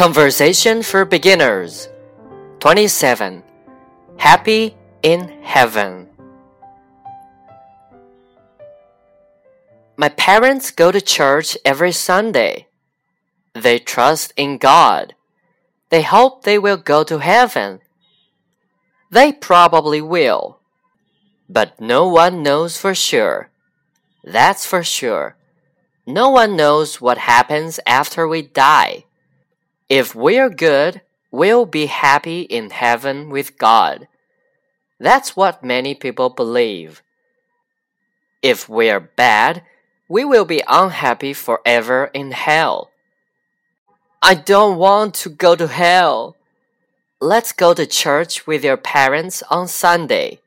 Conversation for Beginners 27. Happy in Heaven. My parents go to church every Sunday. They trust in God. They hope they will go to heaven. They probably will. But no one knows for sure. That's for sure. No one knows what happens after we die. If we're good, we'll be happy in heaven with God. That's what many people believe. If we're bad, we will be unhappy forever in hell. I don't want to go to hell. Let's go to church with your parents on Sunday.